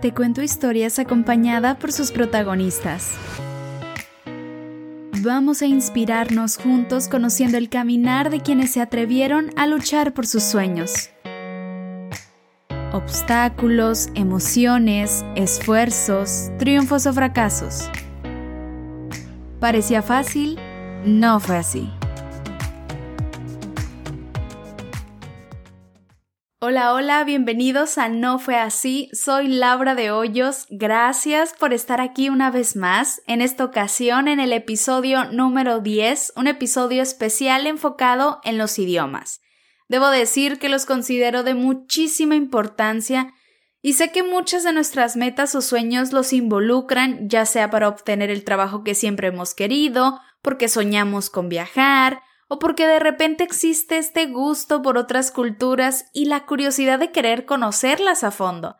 Te cuento historias acompañada por sus protagonistas. Vamos a inspirarnos juntos conociendo el caminar de quienes se atrevieron a luchar por sus sueños. Obstáculos, emociones, esfuerzos, triunfos o fracasos. ¿Parecía fácil? No fue así. Hola, hola, bienvenidos a No fue así. Soy Laura de Hoyos. Gracias por estar aquí una vez más, en esta ocasión en el episodio número 10, un episodio especial enfocado en los idiomas. Debo decir que los considero de muchísima importancia y sé que muchas de nuestras metas o sueños los involucran, ya sea para obtener el trabajo que siempre hemos querido, porque soñamos con viajar, o porque de repente existe este gusto por otras culturas y la curiosidad de querer conocerlas a fondo.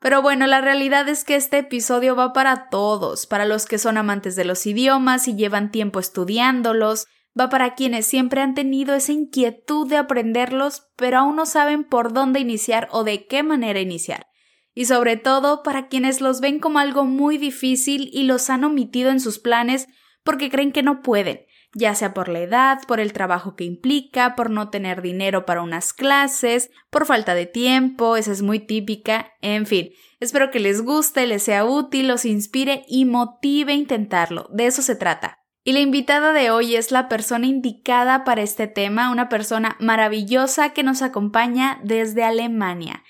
Pero bueno, la realidad es que este episodio va para todos, para los que son amantes de los idiomas y llevan tiempo estudiándolos, va para quienes siempre han tenido esa inquietud de aprenderlos, pero aún no saben por dónde iniciar o de qué manera iniciar. Y sobre todo para quienes los ven como algo muy difícil y los han omitido en sus planes porque creen que no pueden, ya sea por la edad, por el trabajo que implica, por no tener dinero para unas clases, por falta de tiempo, esa es muy típica, en fin. Espero que les guste, les sea útil, los inspire y motive a intentarlo. De eso se trata. Y la invitada de hoy es la persona indicada para este tema, una persona maravillosa que nos acompaña desde Alemania.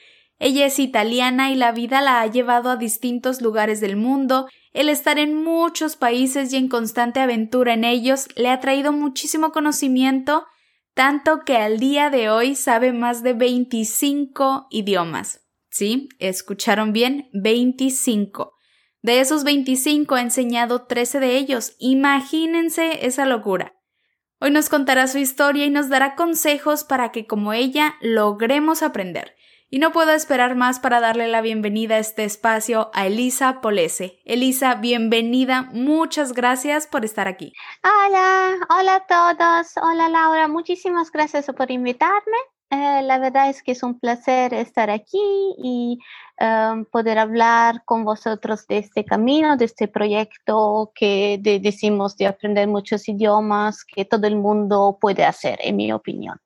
Ella es italiana y la vida la ha llevado a distintos lugares del mundo el estar en muchos países y en constante aventura en ellos le ha traído muchísimo conocimiento, tanto que al día de hoy sabe más de 25 idiomas. ¿Sí? ¿Escucharon bien? 25. De esos 25 ha enseñado 13 de ellos. Imagínense esa locura. Hoy nos contará su historia y nos dará consejos para que como ella logremos aprender. Y no puedo esperar más para darle la bienvenida a este espacio a Elisa Polese. Elisa, bienvenida. Muchas gracias por estar aquí. Hola, hola a todos. Hola Laura, muchísimas gracias por invitarme. Eh, la verdad es que es un placer estar aquí y em, poder hablar con vosotros de este camino, de este proyecto que decimos de aprender muchos idiomas que todo el mundo puede hacer, en mi opinión.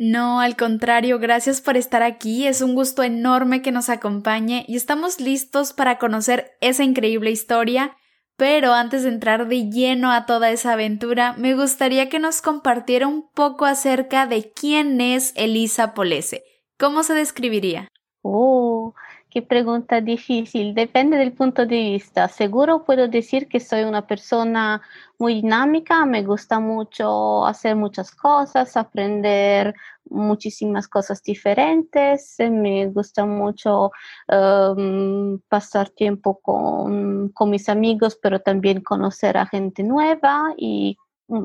No, al contrario, gracias por estar aquí. Es un gusto enorme que nos acompañe y estamos listos para conocer esa increíble historia. Pero antes de entrar de lleno a toda esa aventura, me gustaría que nos compartiera un poco acerca de quién es Elisa Polese. ¿Cómo se describiría? Oh, Pregunta difícil. Depende del punto de vista. Seguro puedo decir que soy una persona muy dinámica. Me gusta mucho hacer muchas cosas, aprender muchísimas cosas diferentes. Me gusta mucho em, pasar tiempo con, con mis amigos, pero también conocer a gente nueva y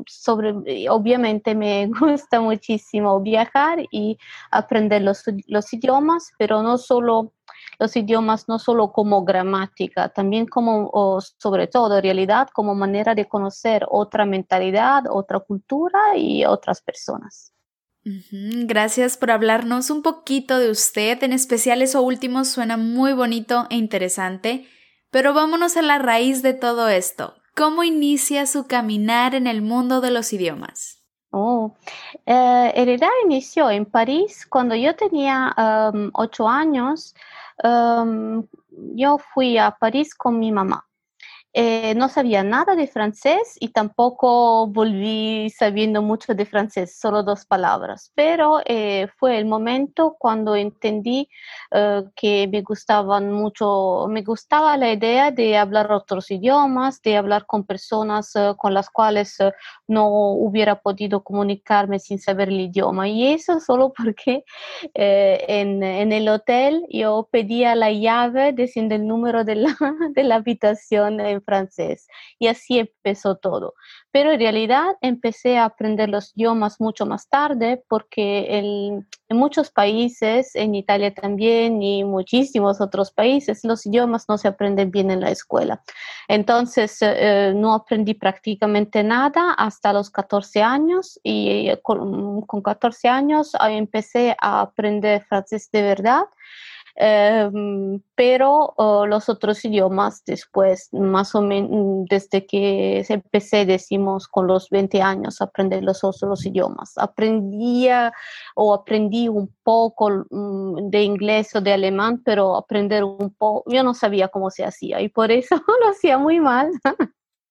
sobre, obviamente me gusta muchísimo viajar y aprender los, idiomas, pero no solo los idiomas no solo como gramática, también como, o sobre todo, realidad, como manera de conocer otra mentalidad, otra cultura y otras personas. Gracias por hablarnos un poquito de usted, en especial eso último suena muy bonito e interesante, pero vámonos a la raíz de todo esto. ¿Cómo inicia su caminar en el mundo de los idiomas? Oh, eh, inició en París cuando yo tenía um, ocho años. Um, yo fui a París con mi mamá. Eh, no sabía nada de francés y tampoco volví sabiendo mucho de francés, solo dos palabras. Pero eh, fue el momento cuando entendí eh, que me gustaban mucho, me gustaba la idea de hablar otros idiomas, de hablar con personas con las cuales no hubiera podido comunicarme sin saber el idioma. Y eso solo porque en, el hotel yo pedía la llave diciendo el número de la, de la habitación en francés. Y así empezó todo. Pero en realidad empecé a aprender los idiomas mucho más tarde porque en muchos países, en Italia también y muchísimos otros países, los idiomas no se aprenden bien en la escuela. Entonces eh, no aprendí prácticamente nada hasta los 14 años y con, con 14 años empecé a aprender francés de verdad Em, pero oh, los otros idiomas después, más o menos desde que empecé, decimos, con los 20 años, aprender los otros idiomas. Aprendía o aprendí un poco mm, de inglés o de alemán, pero aprender un poco, yo no sabía cómo se hacía y por eso lo hacía muy mal.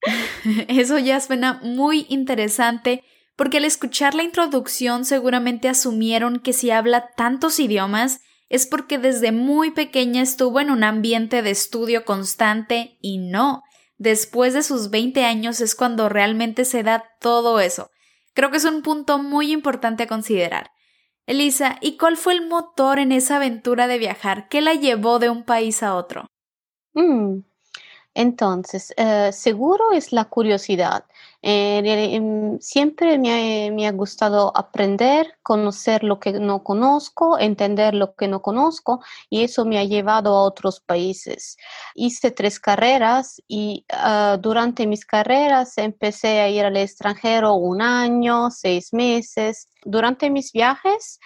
Eso ya suena muy interesante porque al escuchar la introducción seguramente asumieron que si habla tantos idiomas es porque desde muy pequeña estuvo en un ambiente de estudio constante y no. Después de sus 20 años es cuando realmente se da todo eso. Creo que es un punto muy importante a considerar. Elisa, ¿y cuál fue el motor en esa aventura de viajar? ¿Qué la llevó de un país a otro? Mm, entonces, eh, seguro es la curiosidad. Eh, em, siempre me ha, gustado aprender, conocer lo que no conozco, entender lo que no conozco y eso me ha llevado a otros países. Hice tres carreras y ah, durante mis carreras empecé a ir al extranjero un año, seis meses. Durante mis viajes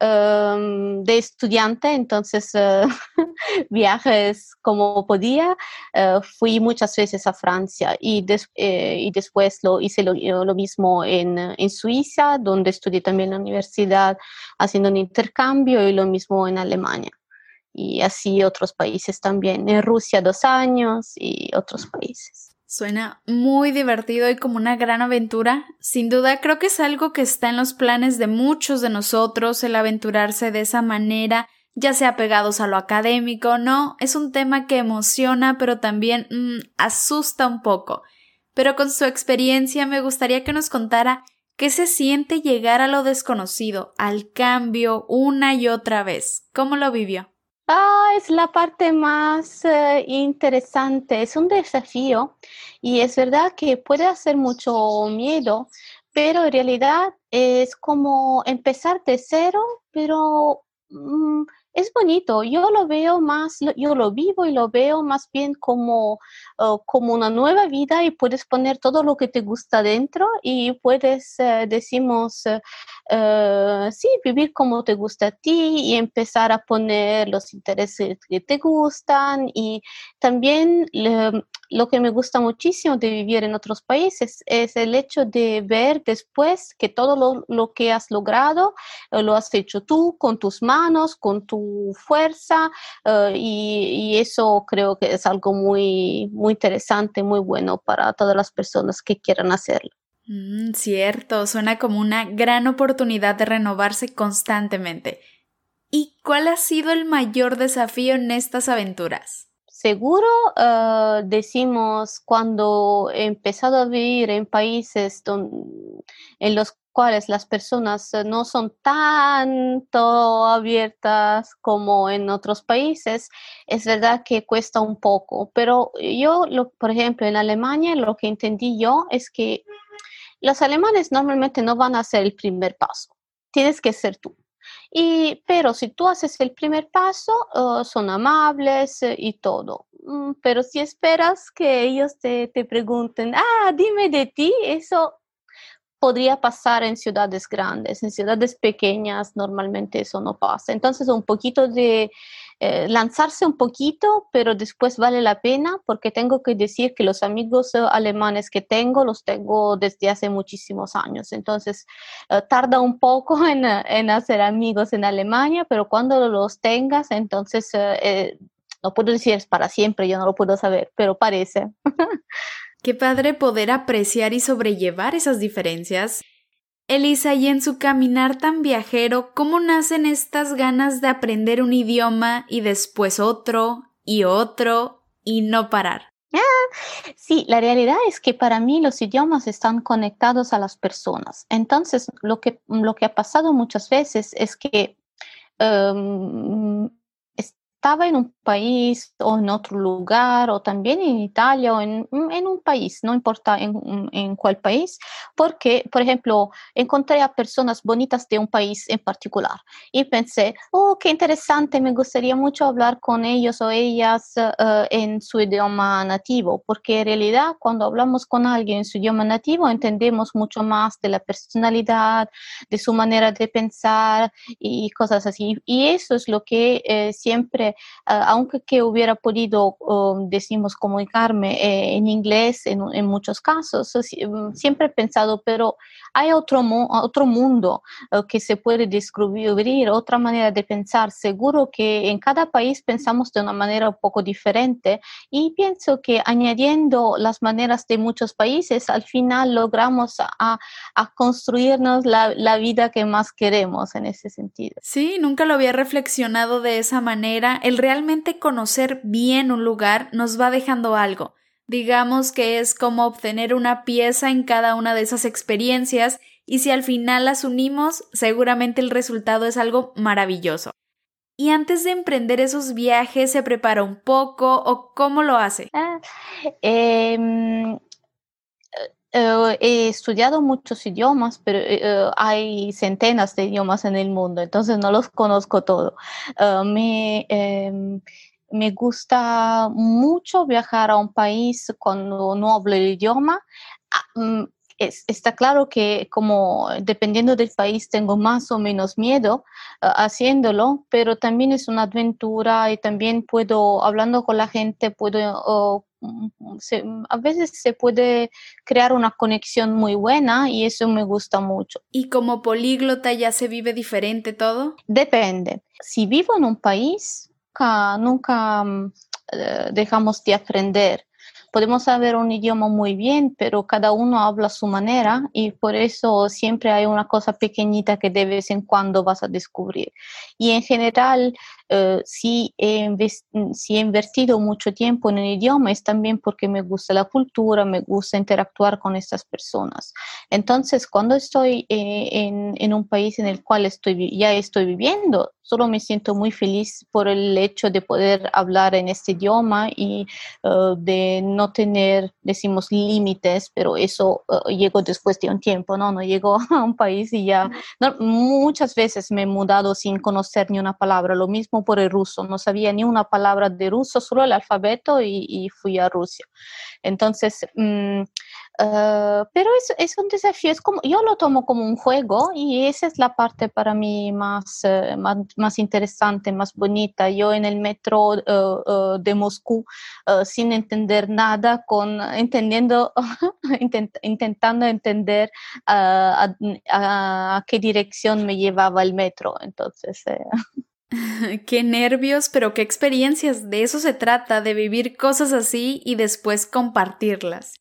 em, de estudiante, entonces eh, viajes como podía, eh, fui muchas veces a Francia y, y después hice lo, mismo en, en, Suiza, donde estudié también en la universidad haciendo un intercambio y lo mismo en Alemania. Y así otros países también, en Rusia dos años y otros países. Suena muy divertido y como una gran aventura. Sin duda creo que es algo que está en los planes de muchos de nosotros el aventurarse de esa manera, ya sea pegados a lo académico, no, es un tema que emociona pero también mm, asusta un poco pero con su experiencia me gustaría que nos contara qué se siente llegar a lo desconocido, al cambio una y otra vez. ¿Cómo lo vivió? Ah, es la parte más eh, interesante, es un desafío y es verdad que puede hacer mucho miedo, pero en realidad es como empezar de cero, pero mm, es bonito. Yo lo veo más, yo lo vivo y lo veo más bien como, oh, como una nueva vida y puedes poner todo lo que te gusta dentro y puedes, eh, decimos, eh, sí, vivir como te gusta a ti y empezar a poner los intereses que te gustan y también lo que me gusta muchísimo de vivir en otros países es el hecho de ver después que todo lo, que has logrado lo has hecho tú con tus manos, con tu fuerza eh, y, eso creo que es algo muy, muy interesante, muy bueno para todas las personas que quieran hacerlo. Mm, cierto, suena como una gran oportunidad de renovarse constantemente. ¿Y cuál ha sido el mayor desafío en estas aventuras? Seguro eh, decimos cuando he empezado a vivir en países en los cuales las personas eh, no son tanto abiertas como en otros países, es verdad que cuesta un poco. Pero yo, lo, por ejemplo, en Alemania lo que entendí yo es que los alemanes normalmente no van a hacer el primer paso, tienes que ser tú. Y, pero si tú haces el primer paso, oh, son amables eh, y todo. Mm, pero si esperas que ellos te, te pregunten, ah, dime de ti, eso podría pasar en ciudades grandes, en ciudades pequeñas normalmente eso no pasa. Entonces un poquito de eh, lanzarse un poquito, pero después vale la pena porque tengo que decir que los amigos eh, alemanes que tengo los tengo desde hace muchísimos años. Entonces eh, tarda un poco en, en, hacer amigos en Alemania, pero cuando los tengas, entonces no puedo decir es para siempre, yo no lo puedo saber, pero parece. Qué padre poder apreciar y sobrellevar esas diferencias. Elisa, y en su caminar tan viajero, ¿cómo nacen estas ganas de aprender un idioma y después otro y otro y no parar? Ah, sí, la realidad es que para mí los idiomas están conectados a las personas. Entonces, lo que, lo que ha pasado muchas veces es que em, estaba en un país o en otro lugar o también en Italia o en, en un país, no importa en, en, cuál país, porque, por ejemplo, encontré a personas bonitas de un país en particular y pensé, oh, qué interesante, me gustaría mucho hablar con ellos o ellas uh, en su idioma nativo, porque en realidad cuando hablamos con alguien en su idioma nativo entendemos mucho más de la personalidad, de su manera de pensar y cosas así. Y eso es lo que eh, siempre aunque que hubiera podido, um, decimos, comunicarme eh, en inglés en, en, muchos casos, mm, siempre he pensado, pero hay otro, otro mundo eh, que se puede descubrir, otra manera de pensar. Seguro que en cada país pensamos de una manera un poco diferente y pienso que añadiendo las maneras de muchos países, al final logramos a, a construirnos la, la vida que más queremos en ese sentido. Sí, nunca lo había reflexionado de esa manera. El realmente conocer bien un lugar nos va dejando algo. Digamos que es como obtener una pieza en cada una de esas experiencias y si al final las unimos, seguramente el resultado es algo maravilloso. ¿Y antes de emprender esos viajes se prepara un poco o cómo lo hace? Em, eh, he estudiado muchos idiomas, pero eh, hay centenas de idiomas en el mundo, entonces no los conozco todos. Ah, me, em, me gusta mucho viajar a un país cuando no hablo el idioma. Ah, mm, está claro que como dependiendo del país tengo más o menos miedo haciéndolo, pero también es una aventura y también puedo, hablando con la gente, puedo, a veces se puede crear una conexión muy buena y eso me gusta mucho. ¿Y como políglota ya se vive diferente todo? Depende. Si vivo en un país, nunca, mm, eh, dejamos de aprender. Podemos saber un idioma muy bien, pero cada uno habla a su manera y por eso siempre hay una cosa pequeñita que de vez en cuando vas a descubrir. Y en general, eh, si, he si he invertido mucho tiempo en el idioma es también porque me gusta la cultura, me gusta interactuar con estas personas. Entonces, cuando estoy eh, en, en, un país en el cual estoy, ya estoy viviendo, solo me siento muy feliz por el hecho de poder hablar en este idioma y uh, de no tener, decimos, límites, pero eso uh, llegó después de un tiempo, ¿no? No llegó a un país y ya, no, muchas veces me he mudado sin conocer ni una palabra, lo mismo por el ruso, no sabía ni una palabra de ruso, solo el alfabeto y, y fui a Rusia. Entonces, um, Uh, pero es, es, un desafío, es como, yo lo tomo como un juego y esa es la parte para mí más, uh, más, más, interesante, más bonita. Yo en el metro uh, de Moscú, sin entender nada, con, entendiendo, intent, intentando entender a, a, qué dirección me llevaba el metro. Entonces... Eh. qué nervios, pero qué experiencias. De eso se trata, de vivir cosas así y después compartirlas.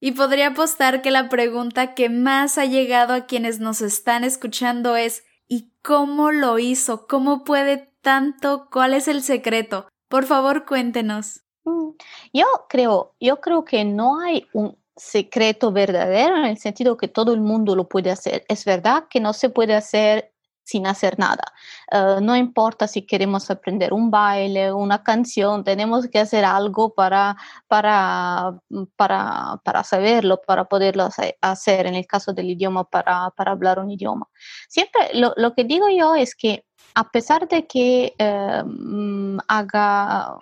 Y podría apostar que la pregunta que más ha llegado a quienes nos están escuchando es ¿y cómo lo hizo? ¿Cómo puede tanto? ¿Cuál es el secreto? Por favor, cuéntenos. Mm, yo creo, yo creo que no hay un secreto verdadero en el sentido que todo el mundo lo puede hacer. Es verdad que no se puede hacer sin hacer nada. Eh, no importa si queremos aprender un baile, una canción, tenemos que hacer algo para, para, para, para saberlo, para poderlo hacer, en el caso del idioma, para, para hablar un idioma. Siempre lo, lo que digo yo es que a pesar de que mm, haga,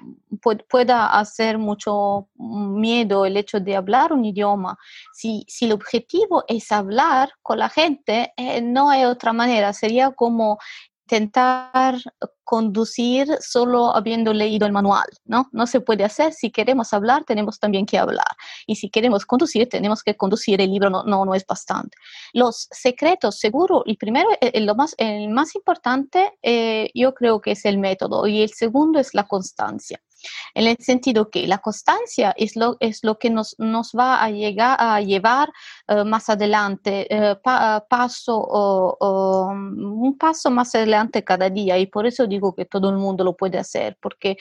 pueda hacer mucho miedo el hecho de hablar un idioma, si, si el objetivo es hablar con la gente, eh, no hay otra manera. Sería como intentar conducir solo habiendo leído el manual, ¿no? No se puede hacer. Si queremos hablar, tenemos también que hablar. Y si queremos conducir, tenemos que conducir. El libro no, no, no es bastante. Los secretos, seguro, el primero, el, eh, lo más, el más importante, eh, yo creo que es el método. Y el segundo es la constancia en el sentido que la constancia es lo, es lo que nos, nos va a, llegar, a llevar uh, más adelante, pa, paso, uh, un paso más adelante cada día. Y por eso digo que todo el mundo lo puede hacer, porque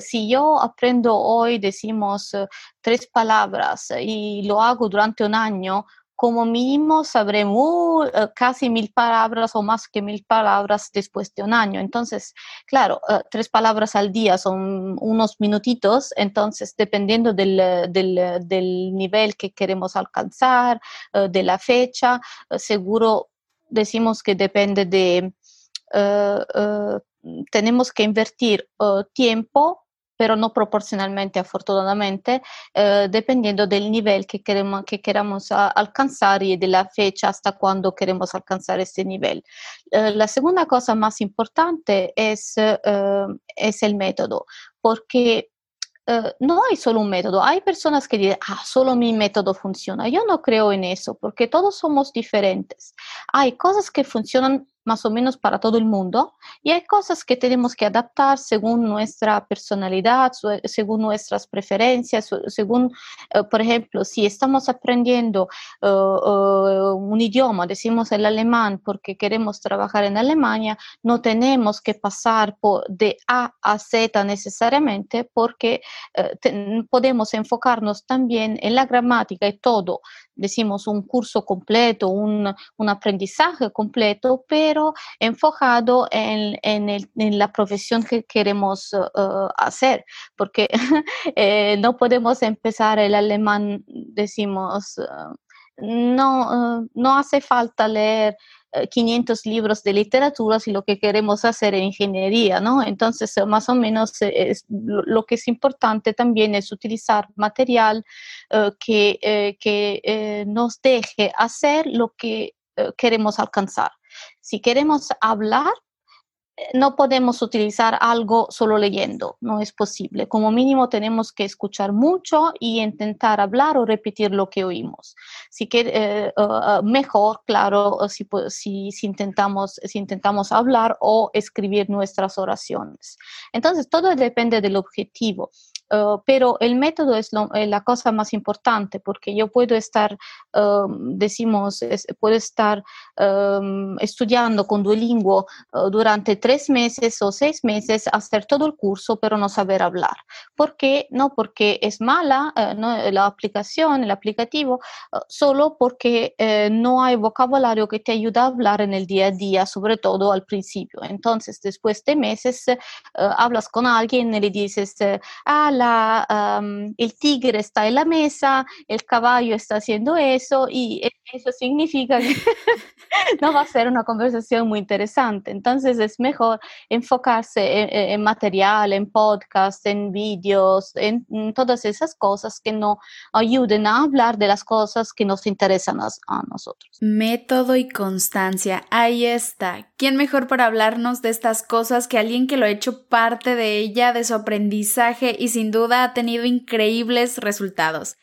si yo aprendo hoy, decimos, tres palabras y lo hago durante un año, como mínimo sabremos uh, casi mil palabras o más que mil palabras después de un año. Entonces, claro, uh, tres palabras al día son unos minutitos, entonces dependiendo del, del, del nivel que queremos alcanzar, de la fecha, seguro decimos que depende de, tenemos que invertir tiempo pero no proporcionalmente, afortunadamente, eh, dependiendo del nivel que, queremos, que queramos alcanzar y de fecha hasta cuando queremos alcanzar este nivel. Eh, la segunda cosa más importante es, eh, es el método, porque no hay solo un método. Hay personas que dicen, ah, solo mi método funciona. Yo no creo en eso, porque todos somos diferentes. Hay cosas que funcionan más o menos para todo el mundo. Y hay cosas que tenemos que adaptar según nuestra personalidad, según nuestras preferencias, según, eh, por ejemplo, si estamos aprendiendo eh, eh, un idioma, decimos el alemán porque queremos trabajar en Alemania, no tenemos que pasar de A a Z necesariamente porque podemos enfocarnos también en la gramática y todo decimos un curso completo, un, un aprendizaje completo, pero enfocado en, en, la profesión que queremos uh, hacer, porque eh, no podemos empezar el alemán, decimos, no, uh, no hace falta leer 500 libros de literatura si lo que queremos hacer es ingeniería, ¿no? Entonces, eh, más o menos eh, lo, que es importante también es utilizar material eh, que, que nos deje hacer lo que queremos alcanzar. Si queremos hablar, no podemos utilizar algo solo leyendo, no es posible. Como mínimo tenemos que escuchar mucho y intentar hablar o repetir lo que oímos. Si que, eh, uh, mejor, claro, si, si, intentamos, si intentamos hablar o escribir nuestras oraciones. Entonces, todo depende del objetivo. Uh, pero el método es eh, la cosa más importante porque yo puedo estar, um, decimos, puedo estar um, estudiando con Duolingo uh, durante tres meses o seis meses, hacer todo el curso, pero no saber hablar. ¿Por qué? No porque es mala uh, no, la aplicación, el aplicativo, solo porque no hay vocabulario que te ayuda a hablar en el día a día, sobre todo al principio. Entonces, después de meses, hablas con alguien y le dices, ah, el tigre está en la mesa, el caballo está haciendo eso y eso significa que no va a ser una conversación muy interesante. Entonces es mejor enfocarse en, material, en podcast, en vídeos, en, todas esas cosas que nos ayuden a hablar de las cosas que nos interesan a, a nosotros. Método y constancia, ahí está. ¿Quién mejor para hablarnos de estas cosas que alguien que lo ha hecho parte de ella, de su aprendizaje y sin duda ha tenido increíbles resultados?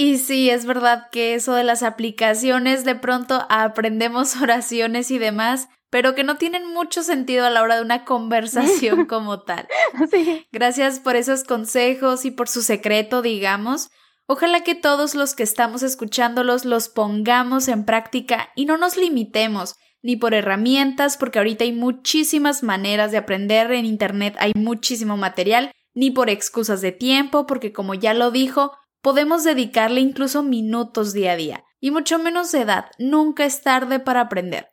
Y sí, es verdad que eso de las aplicaciones de pronto aprendemos oraciones y demás, pero que no tienen mucho sentido a la hora de una conversación como tal. Gracias por esos consejos y por su secreto, digamos. Ojalá que todos los que estamos escuchándolos los pongamos en práctica y no nos limitemos ni por herramientas, porque ahorita hay muchísimas maneras de aprender en Internet, hay muchísimo material, ni por excusas de tiempo, porque como ya lo dijo, Podemos dedicarle incluso minutos día a día, y mucho menos de edad, nunca es tarde para aprender.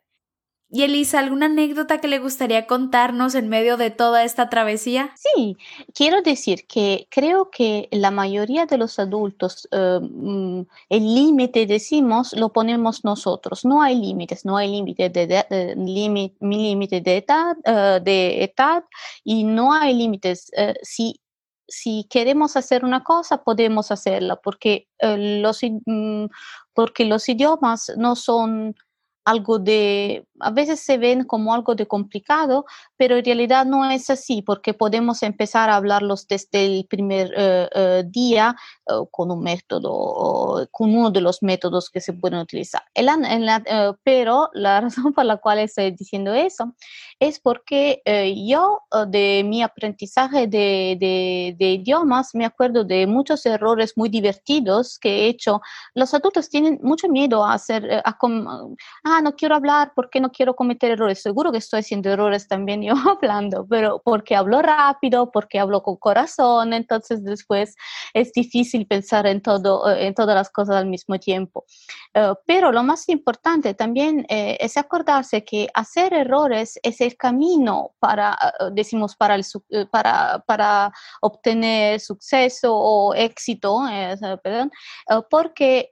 Y Elisa, ¿alguna anécdota que le gustaría contarnos en medio de toda esta travesía? Sí, quiero decir que creo que la mayoría de los adultos, eh, mm, el límite, decimos, lo ponemos nosotros. No hay límites, no hay límite de, de, límite de edad, eh, de edad y no hay límites. Eh, si si queremos hacer una cosa, podemos hacerla, porque, eh, los, mm, porque los idiomas no son algo de, a veces se ven como algo de complicado, pero en realidad no es así, porque podemos empezar a hablarlos desde el primer eh, eh, día con un método, con uno de los métodos que se pueden utilizar. pero la razón por la cual estoy diciendo eso es porque yo de mi aprendizaje de, de, de, idiomas me acuerdo de muchos errores muy divertidos que he hecho. Los adultos tienen mucho miedo a hacer, a, a no quiero hablar porque no quiero cometer errores. Seguro que estoy haciendo errores también yo hablando, pero porque hablo rápido, porque hablo con corazón, entonces después es difícil pensar en, todo, eh, en todas las cosas al mismo tiempo. Eh, pero lo más importante también eh, es acordarse que hacer errores es el camino para, decimos, para, el, para, para obtener suceso o éxito, perdón, porque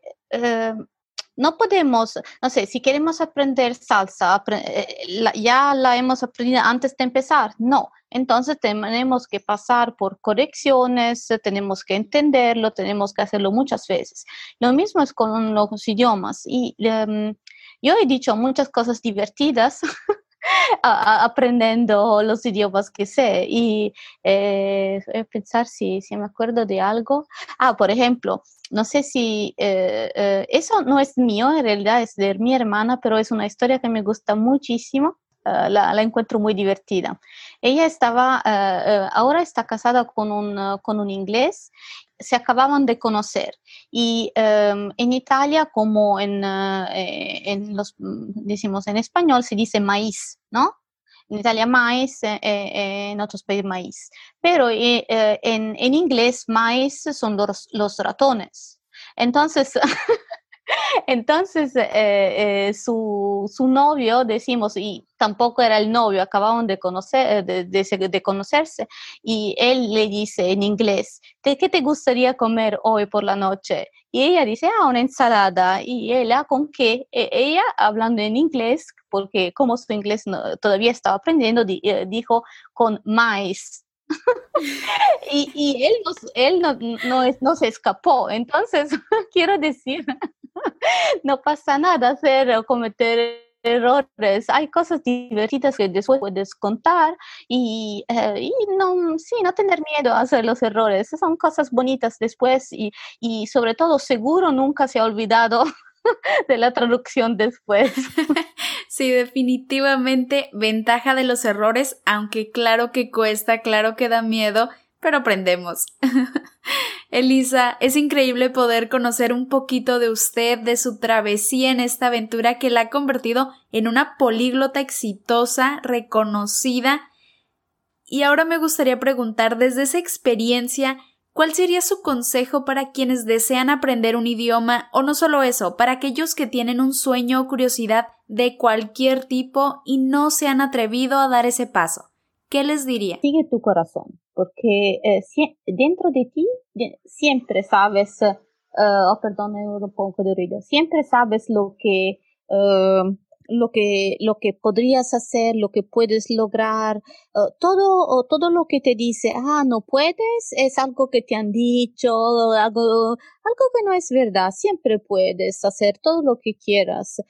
no podemos, no sé, si queremos aprender salsa, eh, ya la hemos aprendido antes de empezar, no. Entonces tenemos que pasar por correcciones, tenemos que entenderlo, tenemos que hacerlo muchas veces. Lo mismo es con los idiomas. Y em, yo he dicho muchas cosas divertidas aprendiendo los idiomas que sé y eh, pensar si, si me acuerdo de algo. Ah, por ejemplo, no sé si eh, eh, eso no es mío, en realidad es de mi hermana, pero es una historia que me gusta muchísimo. Eh, la, la, encuentro muy divertida. Ella estaba, ahora está casada con un, con un inglés se acababan de conocer. Y em, en Italia, como en, en, los, decimos en español, se dice maíz, ¿no? En Italia maíz, en otros países maíz. Pero en, en, inglés maíz son los, los ratones. Entonces, Entonces, eh, eh, su, su, novio, decimos, y tampoco era el novio, acababan de, conocer, de, de, conocerse, y él le dice en inglés, ¿qué te gustaría comer hoy por la noche? Y ella dice, ah, una ensalada. Y él, ah, ¿con qué? E, ella, hablando en inglés, porque como su inglés todavía estaba aprendiendo, eh, dijo con maíz. y, y, él, no, él no, no, no, se escapó. Entonces, quiero decir, no pasa nada hacer o cometer errores. Hay cosas divertidas que después puedes contar y, eh, y, no, sí, no tener miedo a hacer los errores. Son cosas bonitas después y, y sobre todo seguro nunca se ha olvidado de la traducción después. Sí, definitivamente ventaja de los errores, aunque claro que cuesta, claro que da miedo, pero aprendemos. Elisa, es increíble poder conocer un poquito de usted, de su travesía en esta aventura que la ha convertido en una políglota exitosa, reconocida. Y ahora me gustaría preguntar desde esa experiencia, ¿Cuál sería su consejo para quienes desean aprender un idioma o no solo eso, para aquellos que tienen un sueño o curiosidad de cualquier tipo y no se han atrevido a dar ese paso? ¿Qué les diría? Sigue tu corazón, porque eh, dentro de ti siempre sabes, uh, oh, perdón, un poco de ruido, siempre sabes lo que uh, lo que, lo que podrías hacer, lo que puedes lograr, uh, todo, todo lo que te dice, ah, no puedes, es algo que te han dicho, algo, algo que no es verdad, siempre puedes hacer todo lo que quieras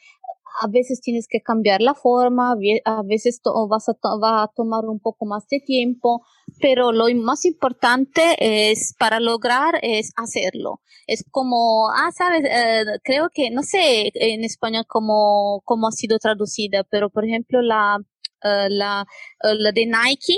a veces tienes que cambiar la forma, a veces vas a va a tomar un poco más de tiempo, pero lo más importante es para lograr es hacerlo. Es como, ah, sabes, eh, creo que, no sé en español cómo, cómo ha sido traducida, pero por ejemplo la, la, uh, la de Nike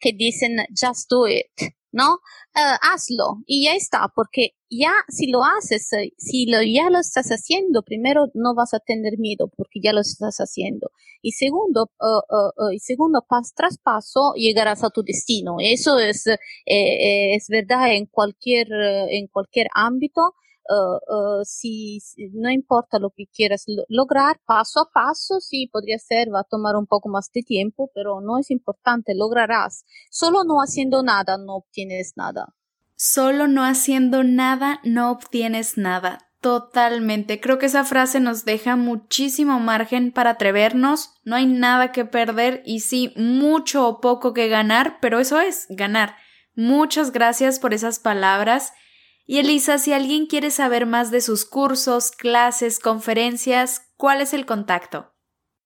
que dicen just do it. ¿no? Hazlo y ya está, porque ya si lo haces, eh, si lo, ya lo estás haciendo, primero no vas a tener miedo porque ya lo estás haciendo. Y segundo, uh, uh, y segundo pas, tras paso llegarás a tu destino. Eso es, es verdad en cualquier, en cualquier ámbito. Uh, uh, si, no importa lo que quieras lograr, paso a paso, sí, podría ser, va a tomar un poco más de tiempo, pero no es importante, lograrás. Solo no haciendo nada no obtienes nada. Solo no haciendo nada no obtienes nada. Totalmente. Creo que esa frase nos deja muchísimo margen para atrevernos. No hay nada que perder y sí, mucho o poco que ganar, pero eso es, ganar. Muchas gracias por esas palabras. Y Elisa, si alguien quiere saber más de sus cursos, clases, conferencias, ¿cuál es el contacto?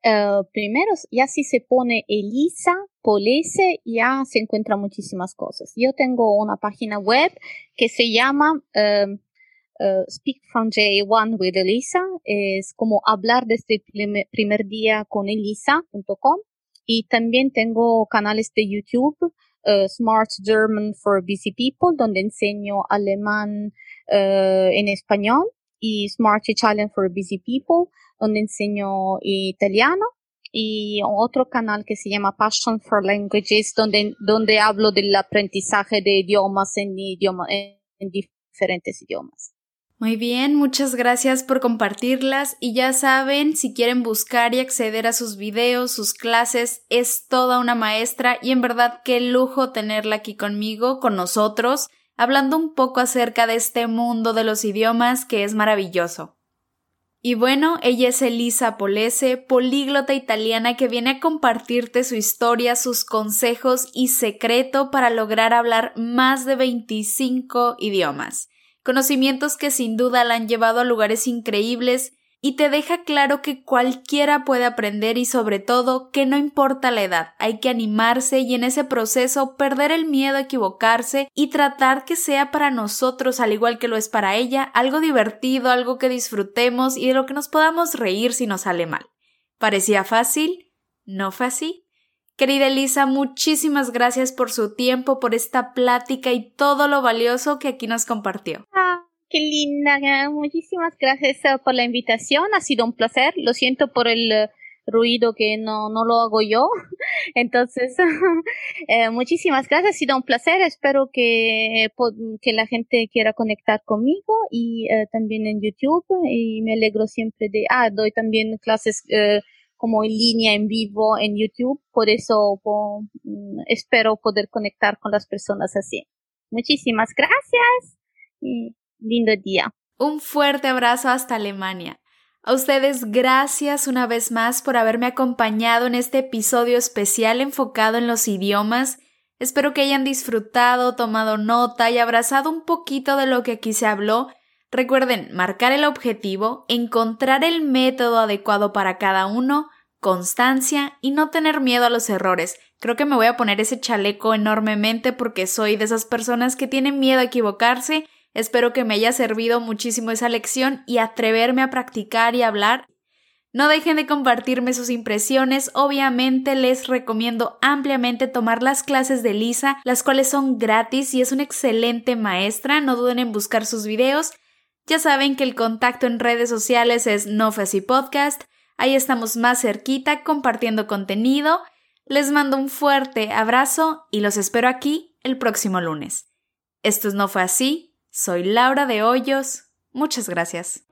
Uh, primero, ya si se pone Elisa Polese, ya se encuentran muchísimas cosas. Yo tengo una página web que se llama uh, uh, Speak from J1 with Elisa. Es como hablar desde el primer día con elisa.com. Y también tengo canales de YouTube uh, Smart German for Busy People, donde enseño alemán en español, y Smart Italian for Busy People, donde enseño italiano, y otro canal que se llama Passion for Languages, donde, donde hablo del aprendizaje de idiomas en, idioma, en diferentes idiomas. Muy bien, muchas gracias por compartirlas y ya saben, si quieren buscar y acceder a sus videos, sus clases, es toda una maestra y en verdad qué lujo tenerla aquí conmigo, con nosotros, hablando un poco acerca de este mundo de los idiomas que es maravilloso. Y bueno, ella es Elisa Polese, políglota italiana que viene a compartirte su historia, sus consejos y secreto para lograr hablar más de 25 idiomas. Conocimientos que sin duda la han llevado a lugares increíbles y te deja claro que cualquiera puede aprender y sobre todo que no importa la edad, hay que animarse y en ese proceso perder el miedo a equivocarse y tratar que sea para nosotros, al igual que lo es para ella, algo divertido, algo que disfrutemos y de lo que nos podamos reír si nos sale mal. ¿Parecía fácil? No fue así. Querida Elisa, muchísimas gracias por su tiempo, por esta plática y todo lo valioso que aquí nos compartió. Qué linda. Muchísimas gracias eh, por la invitación. Ha sido un placer. Lo siento por el eh, ruido que no, no lo hago yo. Entonces, eh, muchísimas gracias. Ha sido un placer. Espero que, que la gente quiera conectar conmigo y también en YouTube. Y me alegro siempre de, ah, doy también clases como en línea, en vivo, en YouTube. Por eso mm, espero poder conectar con las personas así. Muchísimas gracias lindo día. Un fuerte abrazo hasta Alemania. A ustedes gracias una vez más por haberme acompañado en este episodio especial enfocado en los idiomas. Espero que hayan disfrutado, tomado nota y abrazado un poquito de lo que aquí se habló. Recuerden marcar el objetivo, encontrar el método adecuado para cada uno, constancia y no tener miedo a los errores. Creo que me voy a poner ese chaleco enormemente porque soy de esas personas que tienen miedo a equivocarse Espero que me haya servido muchísimo esa lección y atreverme a practicar y hablar. No dejen de compartirme sus impresiones. Obviamente les recomiendo ampliamente tomar las clases de Lisa, las cuales son gratis y es una excelente maestra. No duden en buscar sus videos. Ya saben que el contacto en redes sociales es NoFasy Podcast. Ahí estamos más cerquita compartiendo contenido. Les mando un fuerte abrazo y los espero aquí el próximo lunes. Esto no fue así, soy Laura de Hoyos. Muchas gracias.